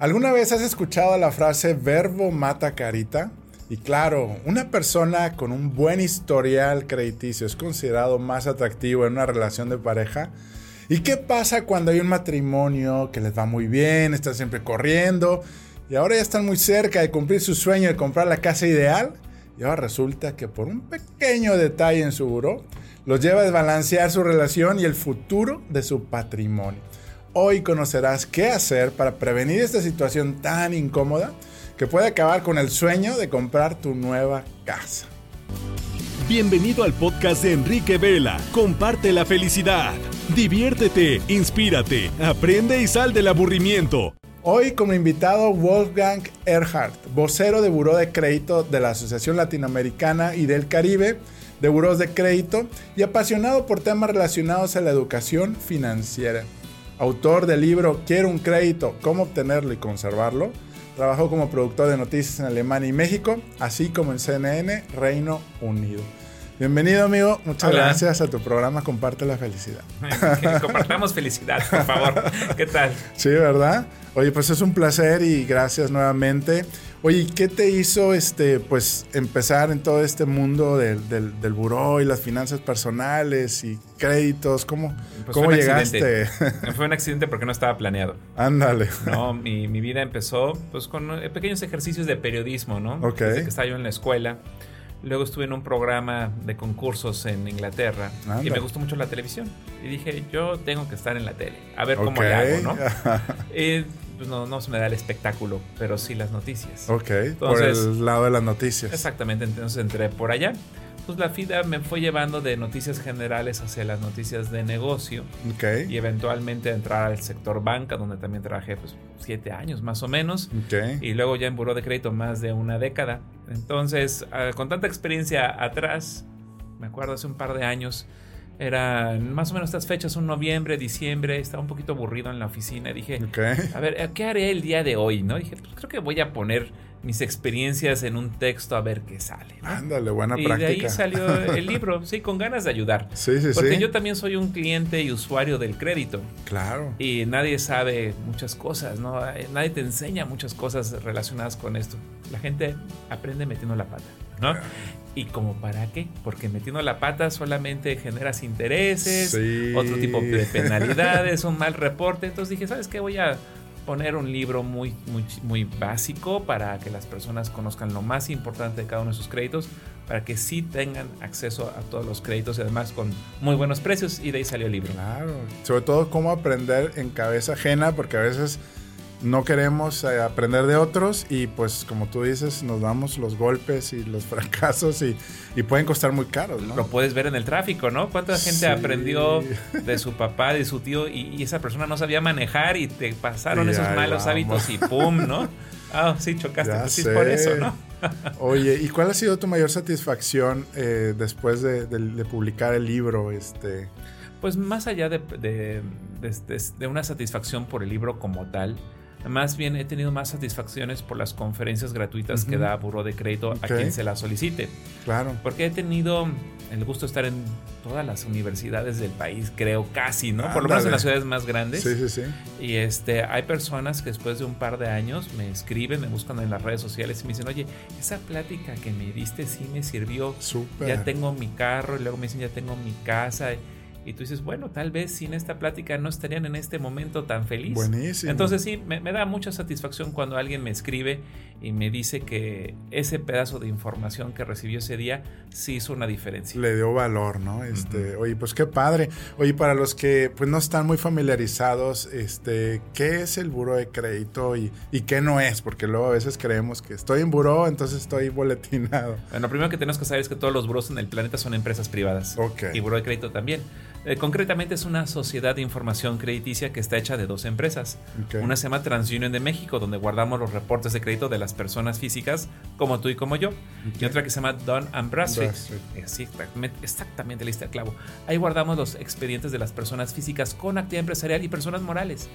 ¿Alguna vez has escuchado la frase verbo mata carita? Y claro, una persona con un buen historial crediticio es considerado más atractivo en una relación de pareja. ¿Y qué pasa cuando hay un matrimonio que les va muy bien, están siempre corriendo y ahora ya están muy cerca de cumplir su sueño de comprar la casa ideal? Y ahora resulta que por un pequeño detalle en su buró los lleva a desbalancear su relación y el futuro de su patrimonio. Hoy conocerás qué hacer para prevenir esta situación tan incómoda que puede acabar con el sueño de comprar tu nueva casa. Bienvenido al podcast de Enrique Vela. Comparte la felicidad. Diviértete, inspírate, aprende y sal del aburrimiento. Hoy como invitado Wolfgang Erhardt, vocero de Buró de Crédito de la Asociación Latinoamericana y del Caribe de Buros de Crédito y apasionado por temas relacionados a la educación financiera autor del libro Quiero un crédito, cómo obtenerlo y conservarlo. Trabajó como productor de noticias en Alemania y México, así como en CNN, Reino Unido. Bienvenido, amigo. Muchas gracias a tu programa Comparte la Felicidad. compartamos felicidad, por favor. ¿Qué tal? Sí, ¿verdad? Oye, pues es un placer y gracias nuevamente. Oye, ¿qué te hizo este, pues, empezar en todo este mundo del, del, del buró y las finanzas personales y créditos? ¿Cómo, pues ¿cómo llegaste? fue un accidente porque no estaba planeado. Ándale. No, mi, mi, vida empezó pues con eh, pequeños ejercicios de periodismo, ¿no? Ok. Desde que estaba yo en la escuela. Luego estuve en un programa de concursos en Inglaterra y me gustó mucho la televisión. Y dije, yo tengo que estar en la tele, a ver cómo le hago, ¿no? y, pues no, no se me da el espectáculo, pero sí las noticias. Ok, por el lado de las noticias. Exactamente, entonces entré por allá. Pues la FIDA me fue llevando de noticias generales hacia las noticias de negocio. Okay. Y eventualmente entrar al sector banca, donde también trabajé pues siete años más o menos. Okay. Y luego ya en buró de crédito más de una década. Entonces, ah, con tanta experiencia atrás, me acuerdo hace un par de años, eran más o menos estas fechas, un noviembre, diciembre, estaba un poquito aburrido en la oficina. Dije, a ver, ¿qué haré el día de hoy? ¿no? Dije, pues creo que voy a poner mis experiencias en un texto a ver qué sale. Ándale, buena práctica. Y de ahí salió el libro, sí, con ganas de ayudar. Sí, sí, Porque yo también soy un cliente y usuario del crédito. Claro. Y nadie sabe muchas cosas, ¿no? Nadie te enseña muchas cosas relacionadas con esto. La gente aprende metiendo la pata, ¿no? ¿Y como para qué? Porque metiendo la pata solamente generas intereses, otro tipo de penalidades, un mal reporte. Entonces dije, ¿sabes qué? Voy a poner un libro muy, muy, muy básico para que las personas conozcan lo más importante de cada uno de sus créditos, para que sí tengan acceso a todos los créditos y además con muy buenos precios. Y de ahí salió el libro. Claro, sobre todo cómo aprender en cabeza ajena, porque a veces no queremos eh, aprender de otros y pues como tú dices, nos damos los golpes y los fracasos y, pueden costar muy caros, ¿no? Lo puedes ver en el tráfico, ¿no? ¿Cuánta gente aprendió de su papá, de su tío y, esa persona no sabía manejar y te pasaron esos malos hábitos y ¡pum! ¿no? Ah, sí, chocaste, pues sí, por eso, ¿no? Oye, ¿y cuál ha sido tu mayor satisfacción eh, después de, publicar el libro? Este? Pues más allá de, de una satisfacción por el libro como tal, más bien he tenido más satisfacciones por las conferencias gratuitas que da Buró de Crédito a quien se la solicite. Claro. Porque he tenido el gusto de estar en todas las universidades del país, creo casi, ¿no? Por lo menos en las ciudades más grandes. Sí, sí, sí. Y este, hay personas que después de un par de años me escriben, me buscan en las redes sociales y me dicen, oye, esa plática que me diste sí me sirvió. Súper. Ya tengo mi carro y luego me dicen, ya tengo mi casa. Y tú dices, bueno, tal vez sin esta plática no estarían en este momento tan feliz. Buenísimo. Entonces sí, me, da mucha satisfacción cuando alguien me escribe y me dice que ese pedazo de información que recibió ese día sí hizo una diferencia. Le dio valor, ¿no? Este, Oye, pues qué padre. Oye, para los que pues no están muy familiarizados, este, ¿qué es el buro de crédito y, y qué no es? Porque luego a veces creemos que estoy en buró, entonces estoy boletinado. Bueno, lo primero que tenemos que saber es que todos los buros en el planeta son empresas privadas. Ok. Y buro de crédito también. Eh, concretamente es una sociedad de información crediticia que está hecha de dos empresas. Una se llama TransUnion de México, donde guardamos los reportes de crédito de las personas físicas como tú y como yo. Y otra que se llama Don and Bradstreet. Exactamente, exactamente lista clavo. Ahí guardamos los expedientes de las personas físicas con actividad empresarial y personas morales.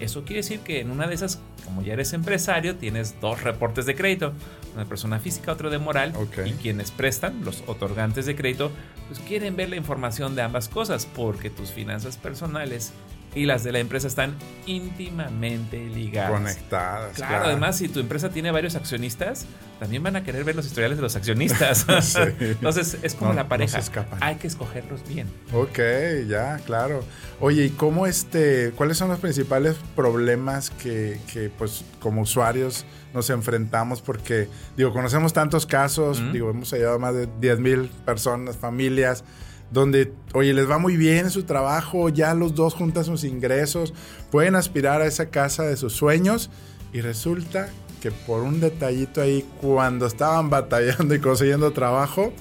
Eso quiere decir que en una de esas, como ya eres empresario, tienes dos reportes de crédito. Una de persona física, otro de moral. Y quienes prestan, los otorgantes de crédito, pues quieren ver la información de ambas cosas porque tus finanzas personales y las de la empresa están íntimamente ligadas. Conectadas. Claro, además, si tu empresa tiene varios accionistas, también van a querer ver los historiales de los accionistas. Entonces, es como la pareja. Hay que escogerlos bien. Ok, ya, claro. Oye, ¿y cómo este, cuáles son los principales problemas que, que pues, como usuarios nos enfrentamos? Porque, digo, conocemos tantos casos, digo, hemos ayudado a más de 10 mil personas, familias donde, oye, les va muy bien en su trabajo, ya los dos juntan sus ingresos, pueden aspirar a esa casa de sus sueños y resulta que por un detallito ahí, cuando estaban batallando y consiguiendo trabajo,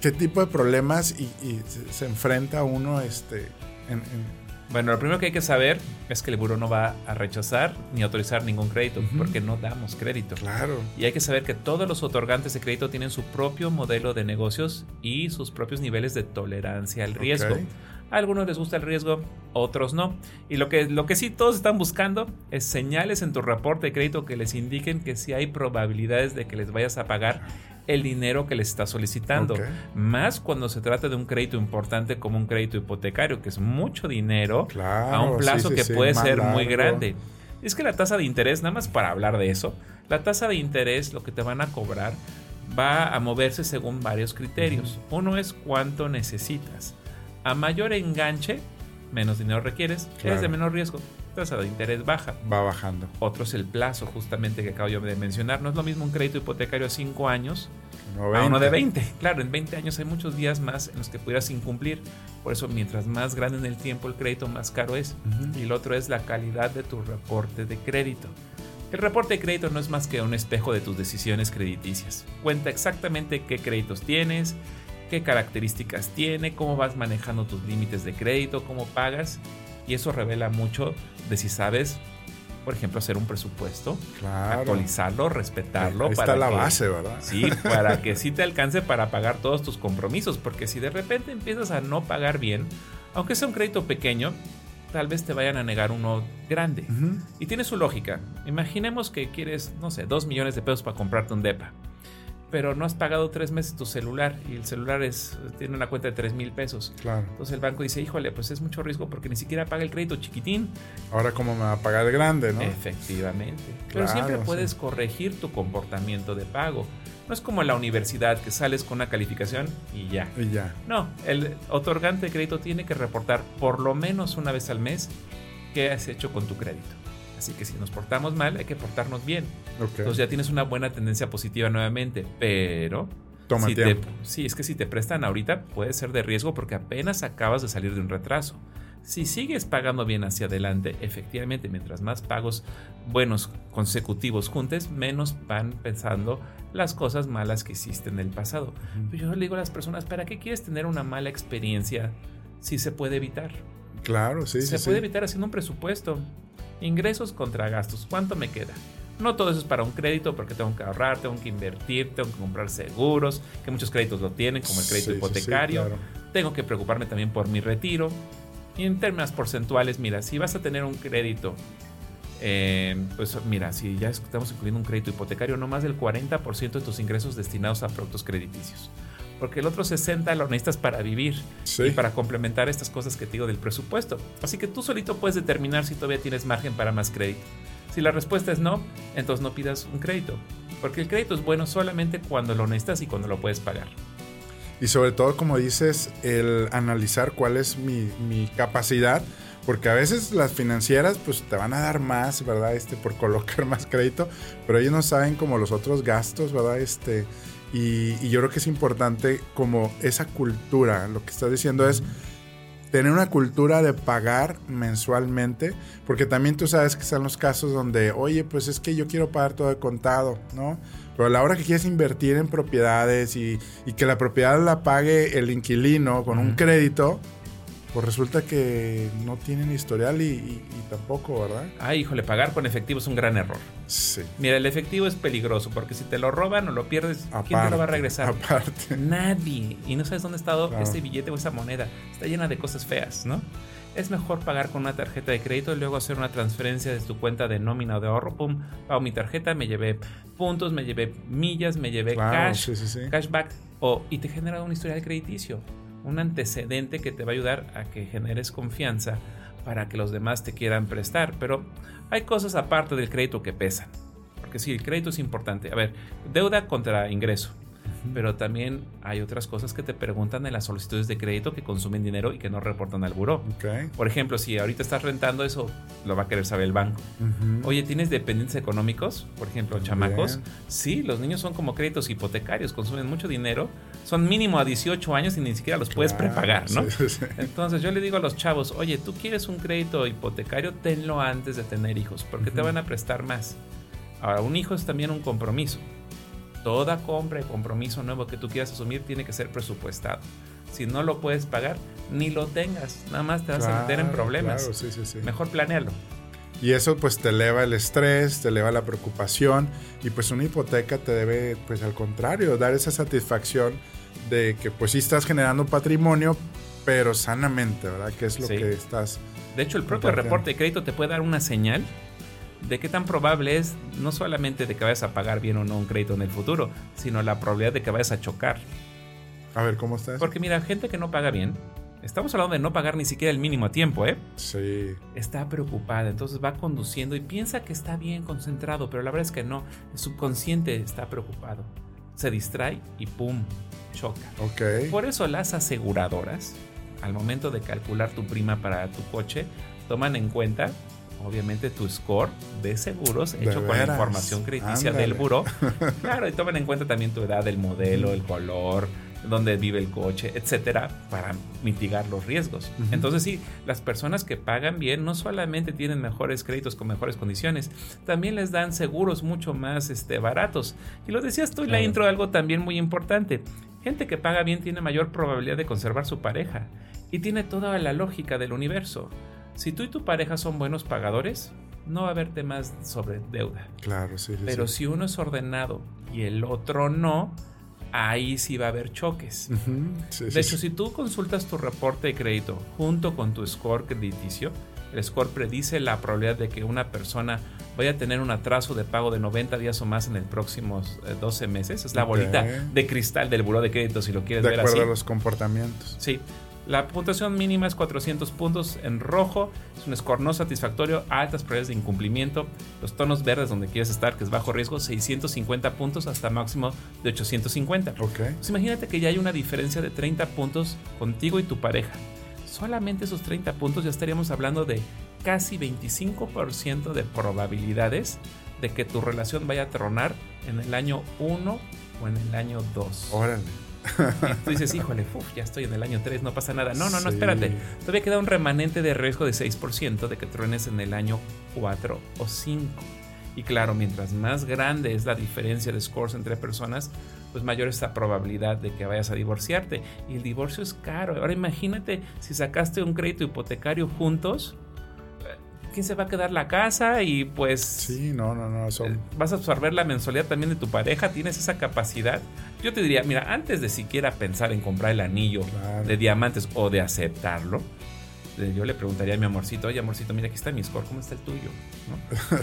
¿qué tipo de problemas y, se, enfrenta uno este, en bueno, lo primero que hay que saber es que el buro no va a rechazar ni autorizar ningún crédito, porque no damos crédito. Claro. Y hay que saber que todos los otorgantes de crédito tienen su propio modelo de negocios y sus propios niveles de tolerancia al riesgo. A algunos les gusta el riesgo, otros no. Y lo que, lo que sí todos están buscando es señales en tu reporte de crédito que les indiquen que sí hay probabilidades de que les vayas a pagar el dinero que les está solicitando. Más cuando se trata de un crédito importante como un crédito hipotecario, que es mucho dinero a un plazo que puede ser muy grande. Es que la tasa de interés, nada más para hablar de eso, la tasa de interés, lo que te van a cobrar, va a moverse según varios criterios. Uno es cuánto necesitas. A mayor enganche, menos dinero requieres, es de menor riesgo tasa de interés baja. Va bajando. Otro es el plazo, justamente que acabo yo de mencionar. No es lo mismo un crédito hipotecario a 5 años a uno de 20. Claro, en 20 años hay muchos días más en los que pudieras incumplir. Por eso, mientras más grande en el tiempo el crédito, más caro es. Y el otro es la calidad de tu reporte de crédito. El reporte de crédito no es más que un espejo de tus decisiones crediticias. Cuenta exactamente qué créditos tienes, qué características tiene, cómo vas manejando tus límites de crédito, cómo pagas y eso revela mucho de si sabes, por ejemplo, hacer un presupuesto, actualizarlo, respetarlo. Ahí está la base, ¿verdad? Sí, para que sí te alcance para pagar todos tus compromisos, porque si de repente empiezas a no pagar bien, aunque sea un crédito pequeño, tal vez te vayan a negar uno grande. Y tiene su lógica. Imaginemos que quieres, no sé, dos millones de pesos para comprarte un DEPA pero no has pagado tres meses tu celular y el celular es, tiene una cuenta de tres mil pesos. Claro. Entonces el banco dice, híjole, pues es mucho riesgo porque ni siquiera paga el crédito chiquitín. Ahora, ¿cómo me va a pagar el grande, no? Efectivamente. pero siempre puedes corregir tu comportamiento de pago. No es como la universidad que sales con una calificación y ya. Y ya. No, el otorgante de crédito tiene que reportar por lo menos una vez al mes qué has hecho con tu crédito. Así que si nos portamos mal, hay que portarnos bien. Entonces ya tienes una buena tendencia positiva nuevamente, pero... Toma si tiempo. sí, es que si te prestan ahorita puede ser de riesgo porque apenas acabas de salir de un retraso. Si sigues pagando bien hacia adelante, efectivamente, mientras más pagos buenos consecutivos juntes, menos van pensando las cosas malas que hiciste en el pasado. Pero yo le digo a las personas, ¿para qué quieres tener una mala experiencia si se puede evitar? Claro, sí. Se sí, puede evitar haciendo un presupuesto. Ingresos contra gastos. ¿Cuánto me queda? No todo eso es para un crédito porque tengo que ahorrar, tengo que invertir, tengo que comprar seguros, que muchos créditos lo tienen, como el crédito hipotecario. Tengo que preocuparme también por mi retiro. Y en términos porcentuales, mira, si vas a tener un crédito, eh, pues mira, si ya estamos incluyendo un crédito hipotecario, no más del 40% de tus ingresos destinados a productos crediticios porque el otro 60 lo necesitas para vivir y para complementar estas cosas que te digo del presupuesto. Así que tú solito puedes determinar si todavía tienes margen para más crédito. Si la respuesta es no, entonces no pidas un crédito, porque el crédito es bueno solamente cuando lo necesitas y cuando lo puedes pagar. Y sobre todo, como dices, el analizar cuál es mi, mi capacidad porque a veces las financieras pues te van a dar más, ¿verdad? Este por colocar más crédito, pero ellos no saben como los otros gastos, ¿verdad? Este y, yo creo que es importante como esa cultura, lo que estás diciendo es tener una cultura de pagar mensualmente, porque también tú sabes que están los casos donde, oye, pues es que yo quiero pagar todo de contado, ¿no? Pero a la hora que quieres invertir en propiedades y, que la propiedad la pague el inquilino con un crédito, pues resulta que no tienen historial y, tampoco, ¿verdad? Ah, híjole, pagar con efectivo es un gran error. Sí. Mira, el efectivo es peligroso porque si te lo roban o lo pierdes, ¿quién te lo va a regresar? Aparte. Nadie. Y no sabes dónde ha estado ese billete o esa moneda. Está llena de cosas feas, ¿no? Es mejor pagar con una tarjeta de crédito y luego hacer una transferencia de tu cuenta de nómina o de ahorro. Pum, pago mi tarjeta, me llevé puntos, me llevé millas, me llevé cash, cashback. O, y te genera una historia de crediticio un antecedente que te va a ayudar a que generes confianza para que los demás te quieran prestar. Pero hay cosas aparte del crédito que pesan. Porque sí, el crédito es importante. A ver, deuda contra ingreso pero también hay otras cosas que te preguntan en las solicitudes de crédito que consumen dinero y que no reportan al buró. Por ejemplo, si ahorita estás rentando eso, lo va a querer saber el banco. Oye, ¿tienes dependientes económicos? Por ejemplo, chamacos. Sí, los niños son como créditos hipotecarios, consumen mucho dinero, son mínimo a 18 años y ni siquiera los puedes prepagar, ¿no? Entonces yo le digo a los chavos, oye, tú quieres un crédito hipotecario, tenlo antes de tener hijos, porque te van a prestar más. Ahora, un hijo es también un compromiso toda compra y compromiso nuevo que tú quieras asumir tiene que ser presupuestado. Si no lo puedes pagar, ni lo tengas, nada más te vas a meter en problemas. Mejor planearlo. Y eso pues te eleva el estrés, te eleva la preocupación y pues una hipoteca te debe pues al contrario dar esa satisfacción de que pues sí estás generando patrimonio pero sanamente, ¿verdad? Que es lo que estás... De hecho el propio reporte de crédito te puede dar una señal de qué tan probable es no solamente de que vayas a pagar bien o no un crédito en el futuro, sino la probabilidad de que vayas a chocar. A ver, ¿cómo estás? Porque mira, gente que no paga bien, estamos hablando de no pagar ni siquiera el mínimo a tiempo, ¿eh? Sí. Está preocupada, entonces va conduciendo y piensa que está bien concentrado, pero la verdad es que no, el subconsciente está preocupado. Se distrae y ¡pum! choca. Ok. Por eso las aseguradoras, al momento de calcular tu prima para tu coche, toman en cuenta obviamente tu score de seguros hecho con la información crediticia del buro. Claro, y tomen en cuenta también tu edad, el modelo, el color, dónde vive el coche, etcétera, para mitigar los riesgos. Entonces, sí, las personas que pagan bien no solamente tienen mejores créditos con mejores condiciones, también les dan seguros mucho más este, baratos. Y lo decías tú en la intro, algo también muy importante. Gente que paga bien tiene mayor probabilidad de conservar su pareja y tiene toda la lógica del universo. Si tú y tu pareja son buenos pagadores, no va a haber temas sobre deuda. Claro, sí. sí Pero si uno es ordenado y el otro no, ahí sí va a haber choques. de hecho, si tú consultas tu reporte de crédito junto con tu score crediticio, el score predice la probabilidad de que una persona vaya a tener un atraso de pago de 90 días o más en el próximos 12 eh, meses. Es la bolita de cristal del buró de crédito, si lo quieres ver así. De acuerdo a los comportamientos. Sí. La puntuación mínima es 400 puntos en rojo. Es un score no satisfactorio, altas probabilidades de incumplimiento. Los tonos verdes donde quieres estar, que es bajo riesgo, 650 puntos hasta máximo de 850. Ok. Pues imagínate que ya hay una diferencia de 30 puntos contigo y tu pareja. Solamente esos 30 puntos ya estaríamos hablando de casi 25% de probabilidades de que tu relación vaya a tronar en el año 1 o en el año 2. Órale. Y tú dices, híjole, ya estoy en el año 3, no pasa nada. No, no, no, espérate. Todavía queda un remanente de riesgo de 6% de que truenes en el año 4 o 5. Y claro, mientras más grande es la diferencia de scores entre personas, pues mayor es la probabilidad de que vayas a divorciarte. Y el divorcio es caro. Ahora imagínate si sacaste un crédito hipotecario juntos, quién se va a quedar la casa y pues... Sí, no, no, no. Eh, vas a absorber la mensualidad también de tu pareja, tienes esa capacidad. Yo te diría, mira, antes de siquiera pensar en comprar el anillo de diamantes o de aceptarlo, eh, yo le preguntaría a mi amorcito, oye amorcito, mira aquí está mi score, ¿cómo está el tuyo?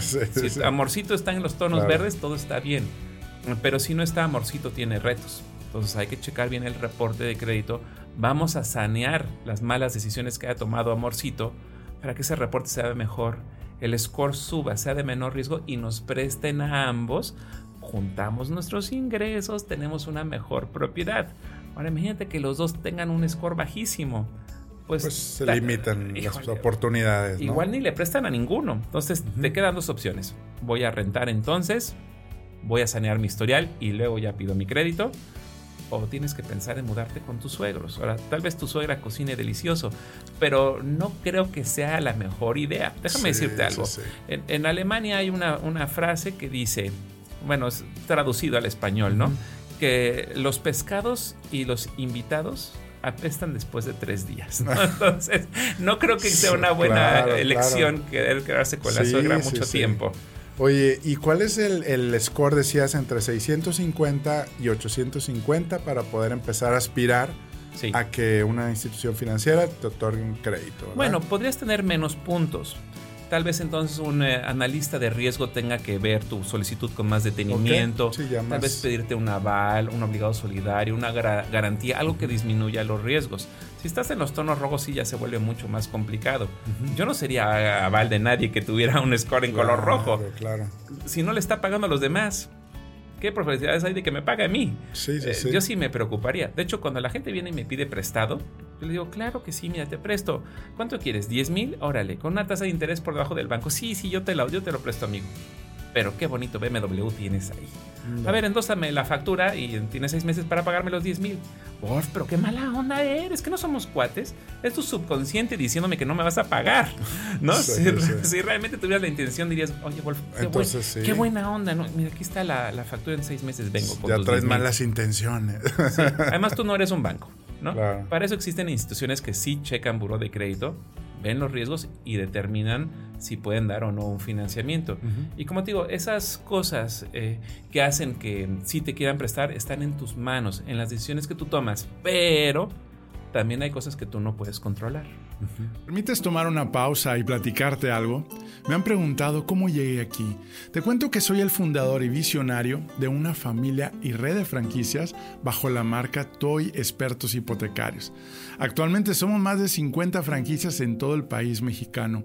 si amorcito está en los tonos verdes, todo está bien. Pero si no está amorcito, tiene retos. Entonces hay que checar bien el reporte de crédito. Vamos a sanear las malas decisiones que haya tomado amorcito para que ese reporte sea mejor, el score suba, sea de menor riesgo y nos presten a ambos, juntamos nuestros ingresos, tenemos una mejor propiedad. Ahora imagínate que los dos tengan un score bajísimo. Pues, pues se limitan las oportunidades. Igual ni le prestan a ninguno. Entonces te quedan dos opciones. Voy a rentar entonces, voy a sanear mi historial y luego ya pido mi crédito o tienes que pensar en mudarte con tus suegros. Ahora, tal vez tu suegra cocine delicioso, pero no creo que sea la mejor idea. Déjame decirte algo. En, Alemania hay una, frase que dice, bueno, es traducido al español, ¿no? Que los pescados y los invitados apestan después de tres días. Entonces, no creo que sea una buena elección querer quedarse con la suegra mucho tiempo. Oye, ¿y cuál es el, score, decías, entre 650 y 850 para poder empezar a aspirar a que una institución financiera te otorgue un crédito? Bueno, podrías tener menos puntos, Tal vez entonces un eh, analista de riesgo tenga que ver tu solicitud con más detenimiento, tal vez pedirte un aval, un obligado solidario, una garantía, algo que disminuya los riesgos. Si estás en los tonos rojos sí ya se vuelve mucho más complicado. Yo no sería aval de nadie que tuviera un score en color rojo. Claro. Si no le está pagando a los demás. ¿Qué probabilidades hay de que me pague a mí? Sí, sí, sí. Yo sí me preocuparía. De hecho, cuando la gente viene y me pide prestado, yo le digo, claro que sí, mira, te presto. ¿Cuánto quieres? ¿10 mil? Órale, con una tasa de interés por debajo del banco. Sí, sí, yo te, lo, yo te lo presto, amigo. Pero qué bonito BMW tienes ahí. A ver, endósame la factura y tienes seis meses para pagarme los 10 mil. Wolf, pero qué mala onda eres, que no somos cuates. Es tu subconsciente diciéndome que no me vas a pagar. ¿No? si, realmente tuvieras la intención, dirías, oye, Wolf, qué, buena onda. ¿no? Mira, aquí está la, factura en seis meses, vengo. Con ya traes malas intenciones. Además, tú no eres un banco. ¿no? Para eso existen instituciones que sí checan buro de crédito, ven los riesgos y determinan si pueden dar o no un financiamiento. Y como te digo, esas cosas eh, que hacen que sí te quieran prestar están en tus manos, en las decisiones que tú tomas, pero también hay cosas que tú no puedes controlar. ¿Permites tomar una pausa y platicarte algo? Me han preguntado cómo llegué aquí. Te cuento que soy el fundador y visionario de una familia y red de franquicias bajo la marca Toy Expertos Hipotecarios. Actualmente somos más de 50 franquicias en todo el país mexicano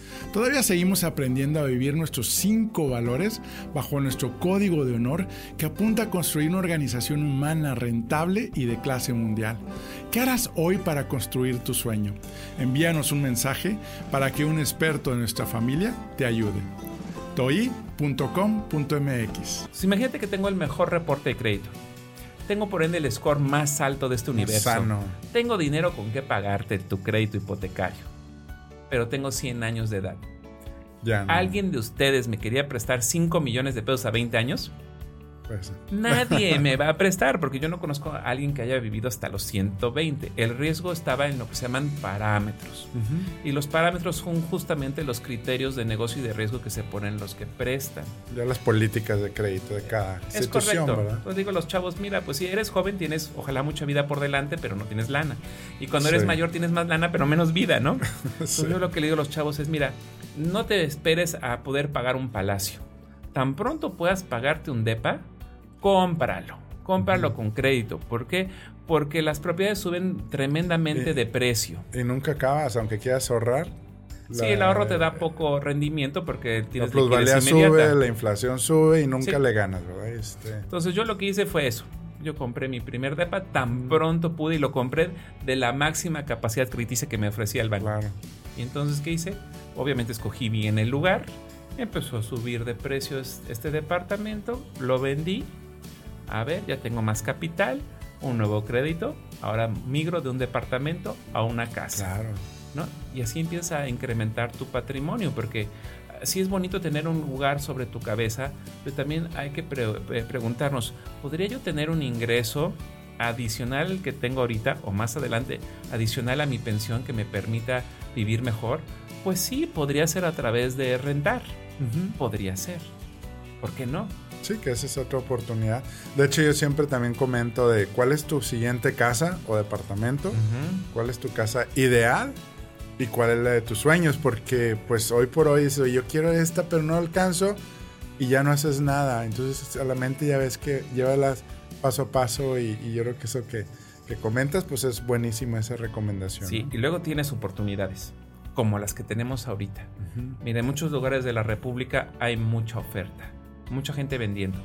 Todavía seguimos aprendiendo a vivir nuestros cinco valores bajo nuestro código de honor que apunta a construir una organización humana rentable y de clase mundial. ¿Qué harás hoy para construir tu sueño? Envíanos un mensaje para que un experto de nuestra familia te ayude. toi.com.mx Imagínate que tengo el mejor reporte de crédito. Tengo por ende el score más alto de este universo. Sano. Tengo dinero con que pagarte tu crédito hipotecario pero tengo 100 años de edad. Ya ¿Alguien de ustedes me quería prestar 5 millones de pesos a 20 años? Nadie me va a prestar porque yo no conozco a alguien que haya vivido hasta los 120. El riesgo estaba en lo que se llaman parámetros. Y los parámetros son justamente los criterios de negocio y de riesgo que se ponen los que prestan. Ya las políticas de crédito de cada es institución, correcto. ¿verdad? Pues digo a los chavos, mira, pues si eres joven tienes ojalá mucha vida por delante, pero no tienes lana. Y cuando eres mayor tienes más lana, pero menos vida, ¿no? Entonces yo lo que le digo a los chavos es, mira, no te esperes a poder pagar un palacio. Tan pronto puedas pagarte un DEPA, cómpralo. Cómpralo con crédito. ¿Por qué? Porque las propiedades suben tremendamente de precio. Y nunca acabas, aunque quieras ahorrar. Sí, el ahorro te da poco rendimiento porque tienes la plusvalía sube, la inflación sube y nunca le ganas, ¿verdad? Este... Entonces yo lo que hice fue eso. Yo compré mi primer DEPA tan pronto pude y lo compré de la máxima capacidad crediticia que me ofrecía el banco. Claro. Y entonces, ¿qué hice? Obviamente escogí bien el lugar. Empezó a subir de precios este departamento. Lo vendí a ver, ya tengo más capital, un nuevo crédito, ahora migro de un departamento a una casa. Claro. ¿no? Y así empieza a incrementar tu patrimonio, porque ah, sí es bonito tener un lugar sobre tu cabeza, pero también hay que eh, preguntarnos, ¿podría yo tener un ingreso adicional al que tengo ahorita o más adelante, adicional a mi pensión que me permita vivir mejor? Pues sí, podría ser a través de rentar. Podría ser. ¿Por qué no? Sí, que esa es otra oportunidad. De hecho, yo siempre también comento de cuál es tu siguiente casa o departamento, cuál es tu casa ideal y cuál es la de tus sueños, porque pues hoy por hoy yo quiero esta, pero no alcanzo y ya no haces nada. Entonces a la mente ya ves que llévalas paso a paso y, yo creo que eso que, que, comentas, pues es buenísima esa recomendación. Sí, y luego tienes oportunidades como las que tenemos ahorita. Mira, en muchos lugares de la República hay mucha oferta mucha gente vendiendo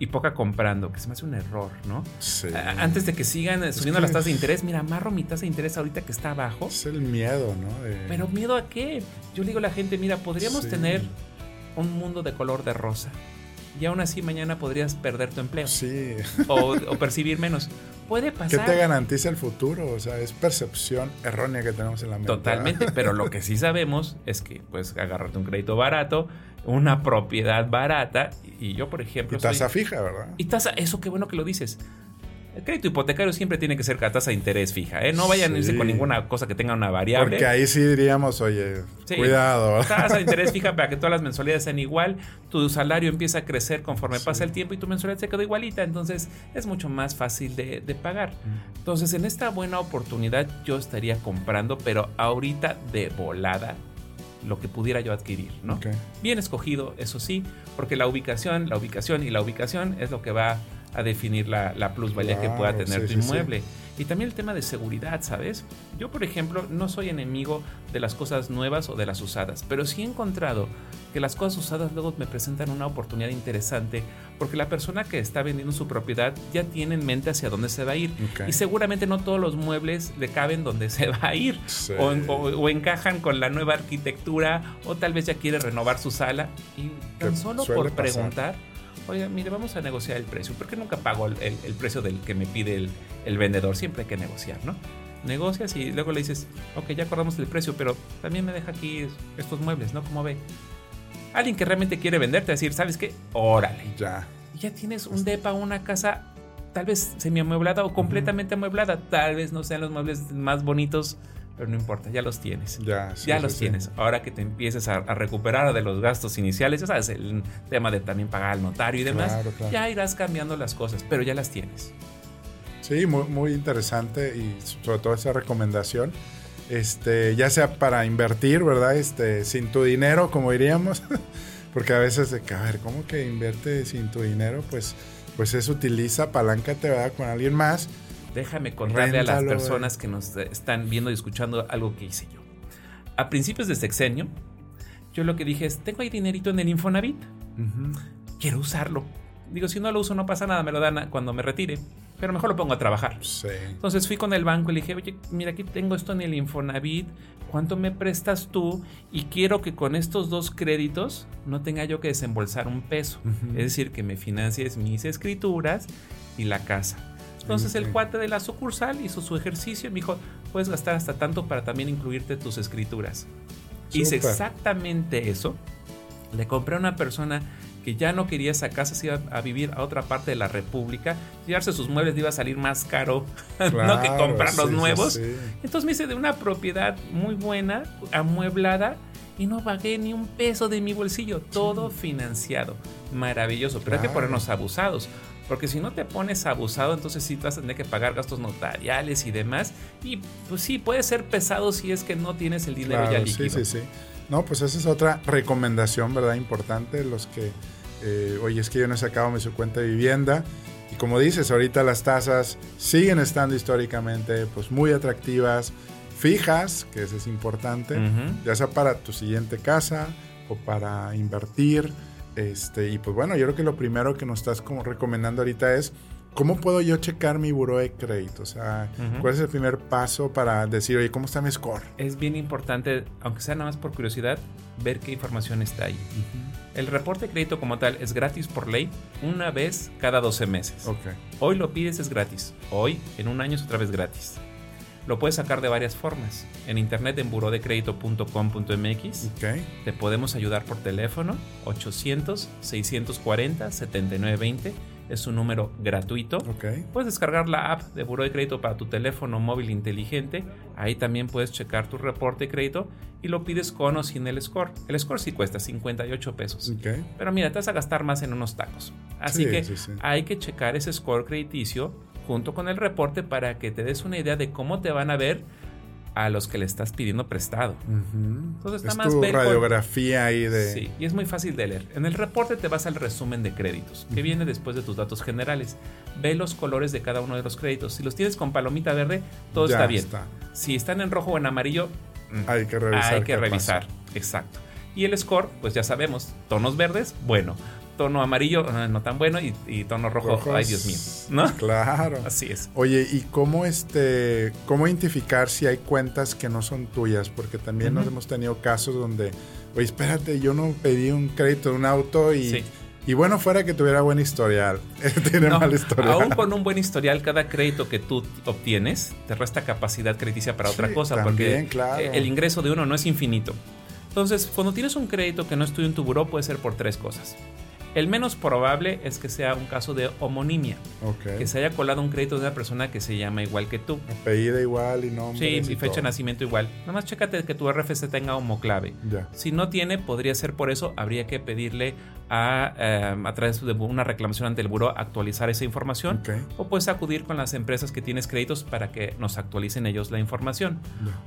y poca comprando, que se me hace un error, ¿no? Sí. Antes de que sigan subiendo las tasas de interés, mira, amarro mi tasa de interés ahorita que está abajo. Es el miedo, ¿no? Pero miedo a qué? Yo le digo a la gente, mira, podríamos tener un mundo de color de rosa. Y aún así mañana podrías perder tu empleo. Sí. O, o percibir menos. Puede pasar. ¿Qué te garantiza el futuro? O sea, es percepción errónea que tenemos en la mente. Totalmente, pero lo que sí sabemos es que pues agarrarte un crédito barato, una propiedad barata y yo, por ejemplo... Y tasa fija, ¿verdad? Y tasa, eso qué bueno que lo dices. El crédito hipotecario siempre tiene que ser con tasa de interés fija, ¿eh? No vayan a irse con ninguna cosa que tenga una variable. Porque ahí sí diríamos, oye, cuidado. Tasa de interés fija para que todas las mensualidades sean igual, tu salario empieza a crecer conforme pasa el tiempo y tu mensualidad se quedó igualita, entonces es mucho más fácil de, pagar. Mm. Entonces, en esta buena oportunidad yo estaría comprando, pero ahorita de volada lo que pudiera yo adquirir, ¿no? Bien escogido, eso sí, porque la ubicación, la ubicación y la ubicación es lo que va a definir la, plusvalía que pueda tener tu inmueble. Y también el tema de seguridad, ¿sabes? Yo, por ejemplo, no soy enemigo de las cosas nuevas o de las usadas, pero sí he encontrado que las cosas usadas luego me presentan una oportunidad interesante porque la persona que está vendiendo su propiedad ya tiene en mente hacia dónde se va a ir. Y seguramente no todos los muebles le caben donde se va a ir o, encajan con la nueva arquitectura o tal vez ya quiere renovar su sala. Y tan solo por preguntar oye, mire, vamos a negociar el precio. ¿Por qué nunca pago el, precio del que me pide el, vendedor? Siempre hay que negociar, ¿no? Negocias y luego le dices, ok, ya acordamos el precio, pero también me deja aquí estos muebles, ¿no? Como ve. Alguien que realmente quiere venderte, decir, ¿sabes qué? Órale. Ya. Ya tienes un depa, una casa tal vez semi amueblada o completamente amueblada. Tal vez no sean los muebles más bonitos pero no importa, ya los tienes. Ya, ya los tienes. Ahora que te empieces a, recuperar de los gastos iniciales, ya sabes, el tema de también pagar al notario y demás, ya irás cambiando las cosas, pero ya las tienes. Sí, muy, muy interesante y sobre todo esa recomendación. Este, ya sea para invertir, ¿verdad? Este, sin tu dinero, como diríamos, porque a veces de que, a ver, ¿cómo que invierte sin tu dinero? Pues, pues es utiliza, paláncate, ¿verdad? Con alguien más Déjame contarle a las personas que nos están viendo y escuchando algo que hice yo. A principios de sexenio, yo lo que dije es, tengo ahí dinerito en el Infonavit. Quiero usarlo. Digo, si no lo uso no pasa nada, me lo dan cuando me retire. Pero mejor lo pongo a trabajar. Entonces fui con el banco y le dije, oye, mira, aquí tengo esto en el Infonavit. ¿Cuánto me prestas tú? Y quiero que con estos dos créditos no tenga yo que desembolsar un peso. Es decir, que me financies mis escrituras y la casa. Entonces el cuate de la sucursal hizo su ejercicio y me dijo, puedes gastar hasta tanto para también incluirte tus escrituras. Hice exactamente eso. Le compré a una persona que ya no quería esa casa, se iba a vivir a otra parte de la República. Llevarse sus muebles iba a salir más caro no que comprar los nuevos. Entonces me hice de una propiedad muy buena, amueblada, y no pagué ni un peso de mi bolsillo, todo financiado. Maravilloso, pero hay que ponernos abusados. Porque si no te pones abusado, entonces sí vas a tener que pagar gastos notariales y demás. Y pues sí, puede ser pesado si es que no tienes el dinero ya líquido. Sí, sí, sí. No, pues esa es otra recomendación, ¿verdad? Importante. Los que, eh, oye, es que yo no he sacado mi su cuenta de vivienda. Y como dices, ahorita las tasas siguen estando históricamente pues muy atractivas, fijas, que eso es importante, ya sea para tu siguiente casa o para invertir este, y pues bueno, yo creo que lo primero que nos estás como recomendando ahorita es ¿Cómo puedo yo checar mi buro de crédito? O sea, ¿cuál es el primer paso para decir, oye, ¿cómo está mi score? Es bien importante, aunque sea nada más por curiosidad, ver qué información está ahí. El reporte de crédito como tal es gratis por ley una vez cada 12 meses. Okay. Hoy lo pides es gratis. Hoy, en un año es otra vez gratis. Lo puedes sacar de varias formas. En internet en burodecredito.com.mx. Te podemos ayudar por teléfono 800-640-7920. Es un número gratuito. Puedes descargar la app de Buro de Crédito para tu teléfono móvil inteligente. Ahí también puedes checar tu reporte de crédito y lo pides con o sin el score. El score sí cuesta 58 pesos. Pero mira, te vas a gastar más en unos tacos. Así que hay que checar ese score crediticio junto con el reporte para que te des una idea de cómo te van a ver a los que le estás pidiendo prestado. Entonces está es tu radiografía ahí de... Sí, y es muy fácil de leer. En el reporte te vas al resumen de créditos, que viene después de tus datos generales. Ve los colores de cada uno de los créditos. Si los tienes con palomita verde, todo está bien. Si están en rojo o en amarillo, mm, hay que revisar. Hay que revisar, exacto. Y el score, pues ya sabemos, tonos verdes, bueno tono amarillo ah, no tan bueno y, tono rojo, ay Dios mío, ¿no? Claro. Así es. Oye, ¿y cómo este cómo identificar si hay cuentas que no son tuyas? Porque también nos hemos tenido casos donde, oye, espérate, yo no pedí un crédito de un auto y Y bueno, fuera que tuviera buen historial. Tiene mal historial. Aún con un buen historial, cada crédito que tú obtienes te resta capacidad crediticia para otra cosa. porque el ingreso de uno no es infinito. Entonces, cuando tienes un crédito que no estudia en tu buró, puede ser por tres cosas El menos probable es que sea un caso de homonimia. Que se haya colado un crédito de una persona que se llama igual que tú. Apellido igual y nombre. Sí, y, fecha de nacimiento igual. Nada más chécate que tu RFC tenga homoclave. Si no tiene, podría ser por eso. Habría que pedirle a, eh, a través de una reclamación ante el buro actualizar esa información. O puedes acudir con las empresas que tienes créditos para que nos actualicen ellos la información.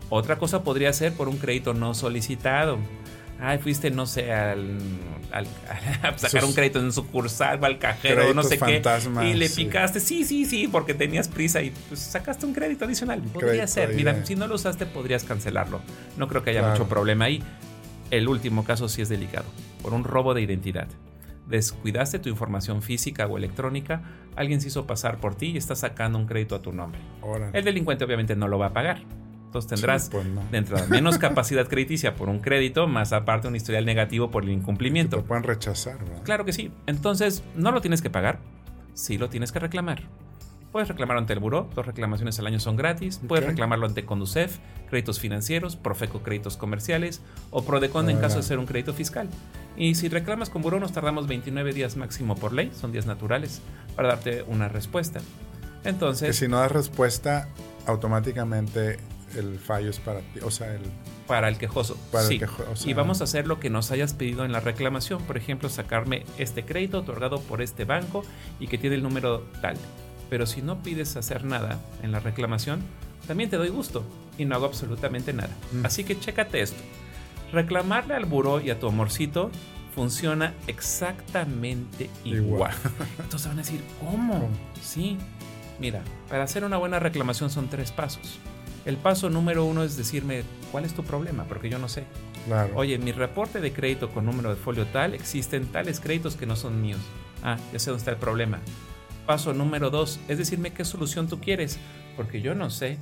Otra cosa podría ser por un crédito no solicitado ay, fuiste, no sé, al, a sacar un crédito en sucursal o al cajero, no sé qué. Y le picaste, sí, sí, sí, porque tenías prisa y pues, sacaste un crédito adicional. Podría ser. Mira, si no lo usaste, podrías cancelarlo. No creo que haya mucho problema ahí. El último caso sí es delicado, por un robo de identidad. Descuidaste tu información física o electrónica, alguien se hizo pasar por ti y está sacando un crédito a tu nombre. El delincuente obviamente no lo va a pagar entonces tendrás pues, dentro de menos capacidad crediticia por un crédito, más aparte un historial negativo por el incumplimiento. Te pueden rechazar, ¿verdad? Claro que sí. Entonces, no lo tienes que pagar, sí lo tienes que reclamar. Puedes reclamarlo ante el buró, dos reclamaciones al año son gratis. Puedes reclamarlo ante Conducef, créditos financieros, Profeco créditos comerciales o Prodecon en caso de ser un crédito fiscal. Y si reclamas con buró nos tardamos 29 días máximo por ley, son días naturales, para darte una respuesta. Entonces... Que si no das respuesta, automáticamente el fallo es para ti, o sea, el... Para el quejoso. Para sí. el quejoso. y vamos a hacer lo que nos hayas pedido en la reclamación, por ejemplo, sacarme este crédito otorgado por este banco y que tiene el número tal. Pero si no pides hacer nada en la reclamación, también te doy gusto y no hago absolutamente nada. Mm. Así que chécate esto. Reclamarle al buró y a tu amorcito funciona exactamente igual. Entonces van a decir, ¿cómo? Sí. Mira, para hacer una buena reclamación son tres pasos. El paso número uno es decirme cuál es tu problema, porque yo no sé. Claro. Oye, en mi reporte de crédito con número de folio tal existen tales créditos que no son míos. Ah, ya sé dónde está el problema. Paso número dos es decirme qué solución tú quieres, porque yo no sé.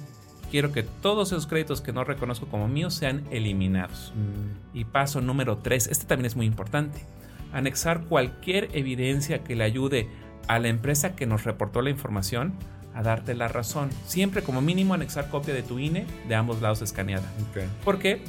Quiero que todos esos créditos que no reconozco como míos sean eliminados. Mm. Y paso número tres, este también es muy importante. Anexar cualquier evidencia que le ayude a la empresa que nos reportó la información a darte la razón. Siempre como mínimo anexar copia de tu INE de ambos lados escaneada. ¿Por qué?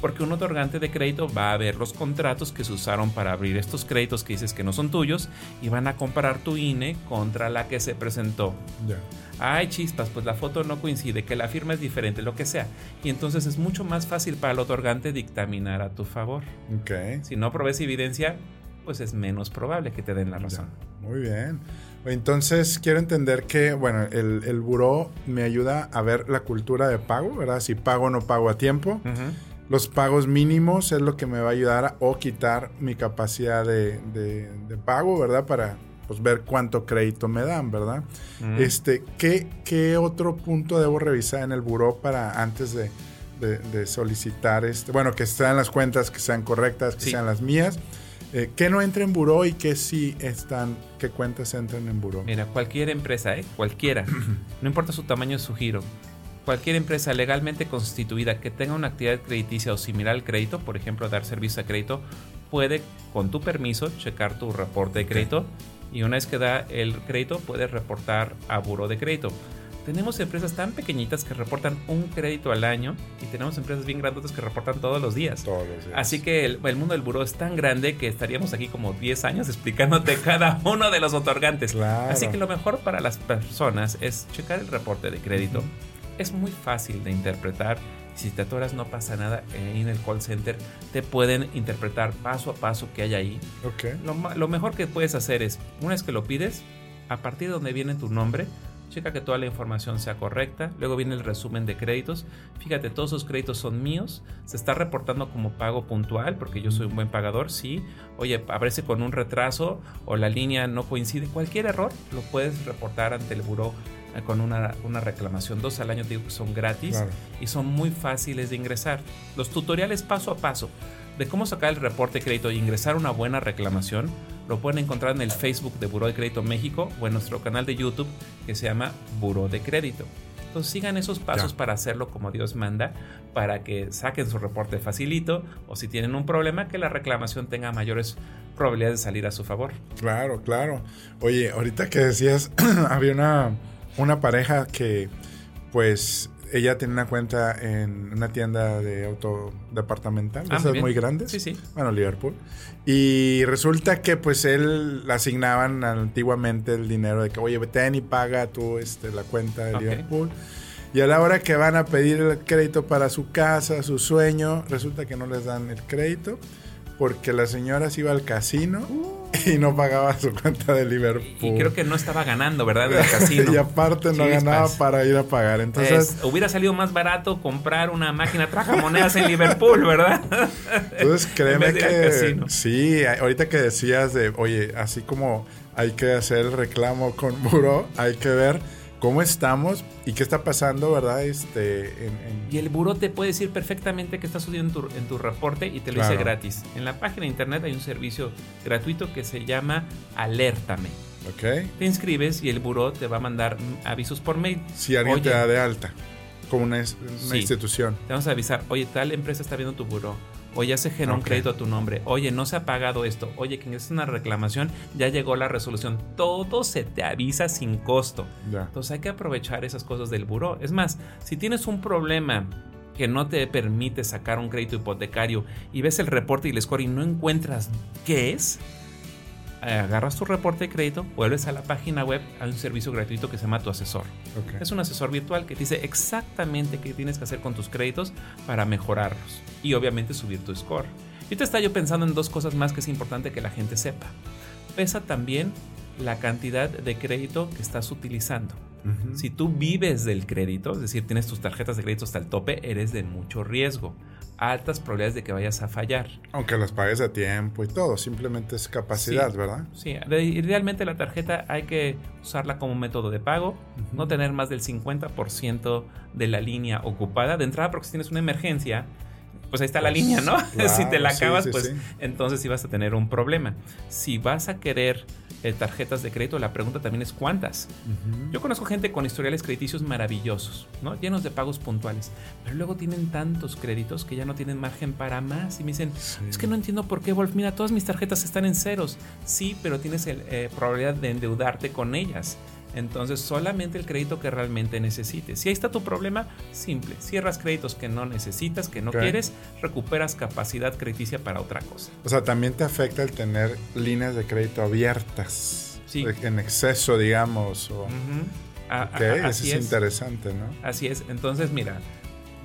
Porque un otorgante de crédito va a ver los contratos que se usaron para abrir estos créditos que dices que no son tuyos y van a comparar tu INE contra la que se presentó. Ya. Ay, chispas, pues la foto no coincide, que la firma es diferente, lo que sea. Y entonces es mucho más fácil para el otorgante dictaminar a tu favor. Okay. Si no provees evidencia, pues es menos probable que te den la razón. Muy bien. Entonces, quiero entender que, bueno, el, el buró me ayuda a ver la cultura de pago, ¿verdad? Si pago o no pago a tiempo. Los pagos mínimos es lo que me va a ayudar a, o quitar mi capacidad de, de, pago, ¿verdad? Para pues, ver cuánto crédito me dan, ¿verdad? este, ¿qué, ¿Qué otro punto debo revisar en el buró para antes de, de, solicitar este? Bueno, que sean las cuentas que sean correctas, que sean las mías. Eh, ¿Qué no entra en buró y qué sí están, qué cuentas entran en buró? Mira, cualquier empresa, ¿eh? cualquiera, no importa su tamaño o su giro, cualquier empresa legalmente constituida que tenga una actividad crediticia o similar al crédito, por ejemplo, dar servicio a crédito, puede, con tu permiso, checar tu reporte de crédito. Y una vez que da el crédito, puede reportar a buró de crédito tenemos empresas tan pequeñitas que reportan un crédito al año y tenemos empresas bien grandes que reportan todos los días. Todos los días. Así que el, mundo del buró es tan grande que estaríamos aquí como 10 años explicándote cada uno de los otorgantes. Así que lo mejor para las personas es checar el reporte de crédito. Es muy fácil de interpretar. Si te atoras no pasa nada. en el call center te pueden interpretar paso a paso que hay ahí. Okay. Lo, lo mejor que puedes hacer es, una vez que lo pides, a partir de donde viene tu nombre, checa que toda la información sea correcta. Luego viene el resumen de créditos. Fíjate, todos esos créditos son míos. Se está reportando como pago puntual porque yo soy un buen pagador, sí. Oye, aparece con un retraso o la línea no coincide. Cualquier error lo puedes reportar ante el buró eh, con una, reclamación. Dos al año digo que son gratis y son muy fáciles de ingresar. Los tutoriales paso a paso de cómo sacar el reporte de crédito e ingresar una buena reclamación lo pueden encontrar en el Facebook de Buró de Crédito México o en nuestro canal de YouTube que se llama Buró de Crédito. Entonces sigan esos pasos para hacerlo como Dios manda, para que saquen su reporte facilito o si tienen un problema que la reclamación tenga mayores probabilidades de salir a su favor. Claro, claro. Oye, ahorita que decías, había una, una pareja que pues ella tiene una cuenta en una tienda de auto departamental, ah, esas muy grandes. Sí, sí. Bueno, Liverpool. Y resulta que pues él le asignaban antiguamente el dinero de que, oye, ten y paga tú este, la cuenta de Liverpool. Y a la hora que van a pedir el crédito para su casa, su sueño, resulta que no les dan el crédito porque la señora se iba al casino y no pagaba su cuenta de Liverpool. Y creo que no estaba ganando, ¿verdad? el casino. y aparte no ganaba para ir a pagar. Entonces, hubiera salido más barato comprar una máquina monedas en Liverpool, ¿verdad? Entonces, créeme que sí, ahorita que decías de, oye, así como hay que hacer el reclamo con Buró, hay que ver cómo estamos y qué está pasando, ¿verdad? Este, Y el buró te puede decir perfectamente qué está sucediendo en tu, reporte y te lo dice gratis. En la página de internet hay un servicio gratuito que se llama Alértame. Ok. Te inscribes y el buró te va a mandar avisos por mail. Si alguien te da de alta, como una, institución. Te vamos a avisar, oye, tal empresa está viendo tu buró o ya se generó un crédito a tu nombre, oye, no se ha pagado esto, oye, que es una reclamación, ya llegó la resolución, todo se te avisa sin costo. Entonces hay que aprovechar esas cosas del buró. Es más, si tienes un problema que no te permite sacar un crédito hipotecario y ves el reporte y el score y no encuentras qué es, agarras tu reporte de crédito, vuelves a la página web, hay un servicio gratuito que se llama Tu Asesor. Es un asesor virtual que te dice exactamente qué tienes que hacer con tus créditos para mejorarlos y obviamente subir tu score. Y te está yo pensando en dos cosas más que es importante que la gente sepa. Pesa también la cantidad de crédito que estás utilizando. Si tú vives del crédito, es decir, tienes tus tarjetas de crédito hasta el tope, eres de mucho riesgo altas probabilidades de que vayas a fallar. Aunque las pagues a tiempo y todo, simplemente es capacidad, ¿verdad? Sí, idealmente la tarjeta hay que usarla como método de pago, no tener más del 50% de la línea ocupada. De entrada, porque si tienes una emergencia, pues ahí está la pues, línea, ¿no? si te la acabas, pues entonces sí vas a tener un problema. Si vas a querer eh, tarjetas de crédito, la pregunta también es cuántas. Yo conozco gente con historiales crediticios maravillosos, ¿no? Llenos de pagos puntuales, pero luego tienen tantos créditos que ya no tienen margen para más y me dicen, es que no entiendo por qué, Wolf, mira, todas mis tarjetas están en ceros. Sí, pero tienes la eh, probabilidad de endeudarte con ellas. Entonces, solamente el crédito que realmente necesites. Si ahí está tu problema, simple. Cierras créditos que no necesitas, que no quieres, recuperas capacidad crediticia para otra cosa. O sea, también te afecta el tener líneas de crédito abiertas. Sí. En exceso, digamos. O... eso es, interesante, ¿no? Así es. Entonces, mira,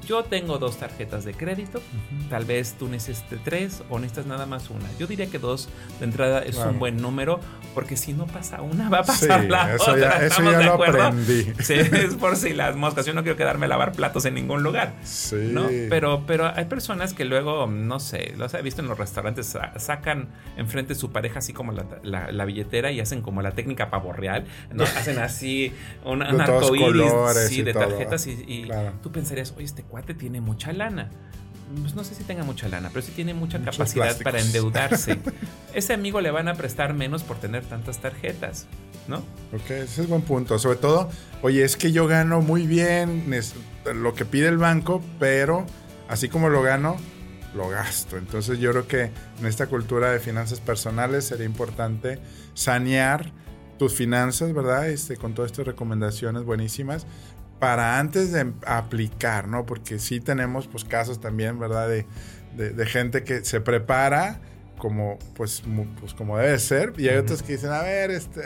yo tengo dos tarjetas de crédito, tal vez tú necesites tres o necesitas nada más una. Yo diría que dos de entrada es un buen número, porque si no pasa una, va a pasar la eso otra. Ya, eso ya lo aprendí. Sí, es por si las moscas. Yo no quiero quedarme a lavar platos en ningún lugar. Sí. ¿no? Pero, pero hay personas que luego, no sé, los he visto en los restaurantes, sacan enfrente su pareja así como la, billetera y hacen como la técnica pavorreal, ¿no? hacen así un, un arcoíris de tarjetas y, tú pensarías, oye, este tiene mucha lana. Pues no sé si tenga mucha lana, pero sí tiene mucha capacidad para endeudarse. Ese amigo le van a prestar menos por tener tantas tarjetas, ¿no? Ok, ese es buen punto. Sobre todo, oye, es que yo gano muy bien lo que pide el banco, pero así como lo gano, lo gasto. Entonces yo creo que en esta cultura de finanzas personales sería importante sanear tus finanzas, ¿verdad? Este, con todas estas recomendaciones buenísimas para antes de aplicar, ¿no? Porque sí tenemos pues casos también, ¿verdad? De, gente que se prepara como pues, pues como debe ser y hay otros que dicen, a ver, este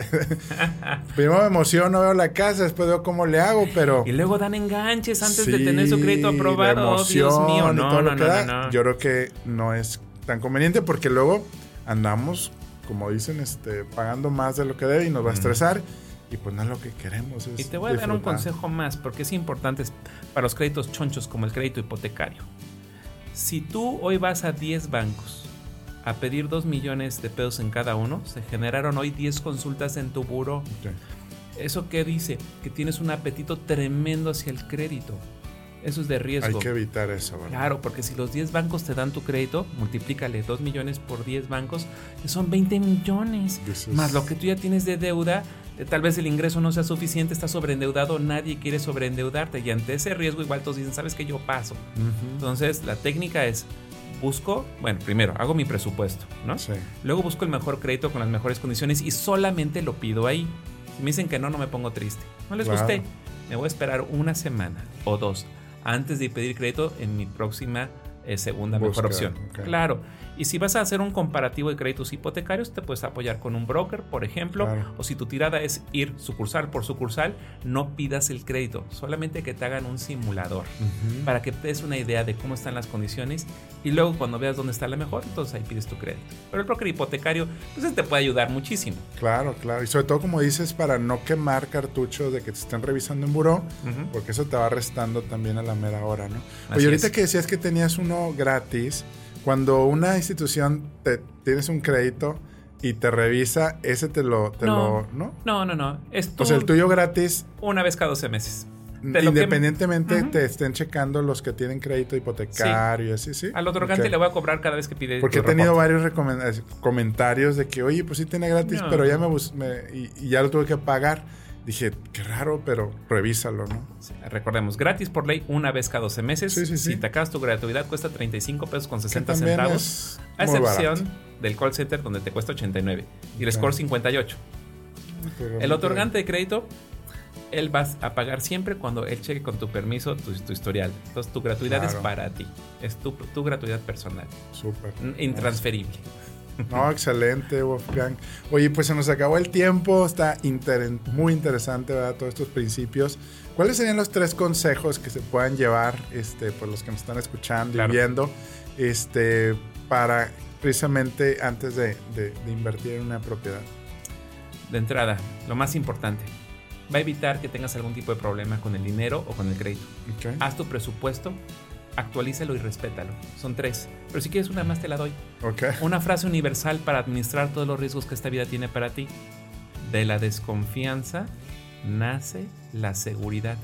primero me emociono, veo la casa, después veo cómo le hago, pero y luego dan enganches antes de tener su crédito aprobado, oh, Dios mío, no, no, no, no, Yo creo que no es tan conveniente porque luego andamos, como dicen, este pagando más de lo que debe y nos va a estresar. Y pues no es lo que queremos. y te voy a dar un consejo más, porque es importante para los créditos chonchos como el crédito hipotecario. Si tú hoy vas a 10 bancos a pedir 2 millones de pesos en cada uno, se generaron hoy 10 consultas en tu buro. ¿Eso qué dice? Que tienes un apetito tremendo hacia el crédito. Eso es de riesgo. Hay que evitar eso, ¿verdad? Claro, porque si los 10 bancos te dan tu crédito, multiplícale 2 millones por 10 bancos, son 20 millones. Más lo que tú ya tienes de deuda, eh, tal vez el ingreso no sea suficiente, estás sobreendeudado, nadie quiere sobreendeudarte y ante ese riesgo igual todos dicen, sabes que yo paso. Entonces la técnica es, busco, bueno, primero hago mi presupuesto, ¿no? Sí. Luego busco el mejor crédito con las mejores condiciones y solamente lo pido ahí. Si me dicen que no, no me pongo triste. No les guste, me voy a esperar una semana o dos antes de pedir crédito en mi próxima eh, segunda mejor opción. Claro. Y si vas a hacer un comparativo de créditos hipotecarios, te puedes apoyar con un broker, por ejemplo, o si tu tirada es ir sucursal por sucursal, no pidas el crédito, solamente que te hagan un simulador para que te des una idea de cómo están las condiciones y luego cuando veas dónde está la mejor, entonces ahí pides tu crédito. Pero el broker hipotecario, pues te puede ayudar muchísimo. Claro, claro. Y sobre todo, como dices, para no quemar cartuchos de que te estén revisando en buró, porque eso te va restando también a la mera hora, ¿no? Oye, ahorita que decías que tenías uno gratis, cuando una institución te tienes un crédito y te revisa, ese te lo, te no, ¿no? No, no, no. Es o sea, el tuyo gratis. Una vez cada 12 meses. Independientemente te estén checando los que tienen crédito hipotecario y así, sí. Al otorgante le voy a cobrar cada vez que pide. Porque he tenido varios comentarios de que, oye, pues sí tiene gratis, pero ya me, y, ya lo tuve que pagar. Dije, qué raro, pero revísalo, ¿no? recordemos, gratis por ley una vez cada 12 meses. Sí, sí, sí. Si te acabas tu gratuidad cuesta 35 pesos con 60 centavos. A excepción del call center donde te cuesta 89 y el score 58. el otorgante de crédito, él va a pagar siempre cuando él cheque con tu permiso tu, historial. Entonces tu gratuidad es para ti. Es tu, tu gratuidad personal. Súper. Intransferible. No, excelente, Wolfgang. Oye, pues se nos acabó el tiempo. Está muy interesante, ¿verdad? Todos estos principios. ¿Cuáles serían los tres consejos que se puedan llevar, este, por los que nos están escuchando y viendo, este, para precisamente antes de, invertir en una propiedad? De entrada, lo más importante, va a evitar que tengas algún tipo de problema con el dinero o con el crédito. Haz tu presupuesto actualízalo y respétalo. Son tres. Pero si quieres una más te la doy. Una frase universal para administrar todos los riesgos que esta vida tiene para ti. De la desconfianza nace la seguridad.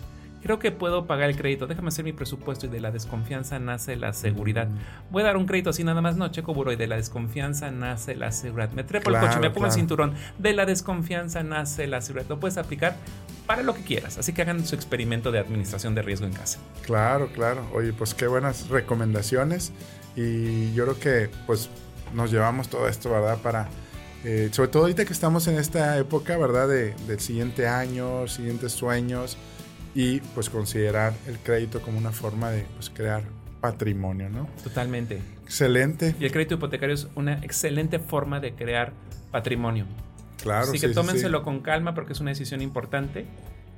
Creo que puedo pagar el crédito. Déjame hacer mi presupuesto y de la desconfianza nace la seguridad. Voy a dar un crédito así nada más. No, checo buro y de la desconfianza nace la seguridad. Me trepo el coche, me pongo el cinturón. De la desconfianza nace la seguridad. Lo puedes aplicar para lo que quieras. Así que hagan su experimento de administración de riesgo en casa. Claro, claro. Oye, pues qué buenas recomendaciones. Y yo creo que pues nos llevamos todo esto, ¿verdad? Para, eh, sobre todo ahorita que estamos en esta época, ¿verdad? De, del siguiente año, siguientes sueños y pues considerar el crédito como una forma de pues, crear patrimonio, ¿no? Totalmente. Excelente. Y el crédito hipotecario es una excelente forma de crear patrimonio. Claro. Así que tómenselo con calma porque es una decisión importante.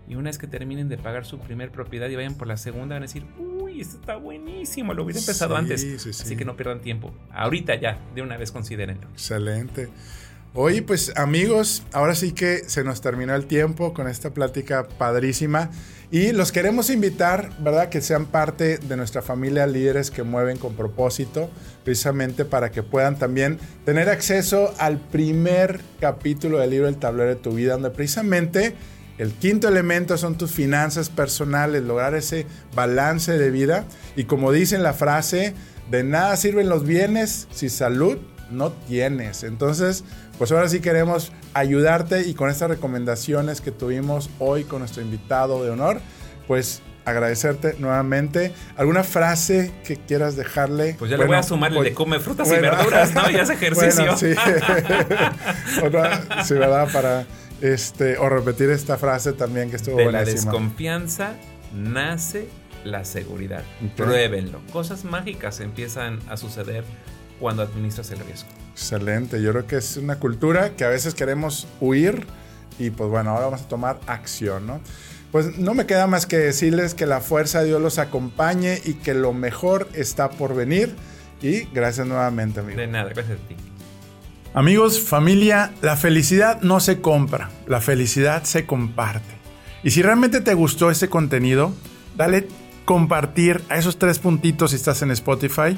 Y una vez que terminen de pagar su primer propiedad y vayan por la segunda, van a decir, uy, esto está buenísimo, lo hubiera empezado antes. Así que no pierdan tiempo. Ahorita ya, de una vez considérenlo. Excelente. Oye, pues amigos, ahora sí que se nos terminó el tiempo con esta plática padrísima y los queremos invitar, ¿verdad? Que sean parte de nuestra familia líderes que mueven con propósito, precisamente para que puedan también tener acceso al primer capítulo del libro El tablero de tu vida, donde precisamente el quinto elemento son tus finanzas personales, lograr ese balance de vida y como dice la frase, de nada sirven los bienes si salud no tienes. Entonces, pues ahora sí queremos ayudarte y con estas recomendaciones que tuvimos hoy con nuestro invitado de honor, pues agradecerte nuevamente. ¿Alguna frase que quieras dejarle? Pues ya le voy a sumar el de pues, come frutas y verduras, ¿no? Y hace ejercicio. sí. sí, ¿verdad? Para este, o repetir esta frase también que estuvo De la desconfianza nace la seguridad. Pruébenlo. Cosas mágicas empiezan a suceder cuando administras el riesgo. Excelente, yo creo que es una cultura que a veces queremos huir y pues bueno, ahora vamos a tomar acción, ¿no? Pues no me queda más que decirles que la fuerza de Dios los acompañe y que lo mejor está por venir. Y gracias nuevamente, amigo. De nada, gracias a ti. Amigos, familia, la felicidad no se compra, la felicidad se comparte. Y si realmente te gustó este contenido, dale compartir a esos tres puntitos si estás en Spotify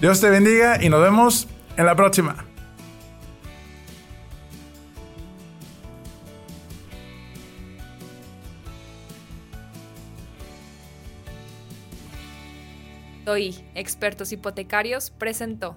Dios te bendiga y nos vemos en la próxima. Hoy, Expertos Hipotecarios presentó.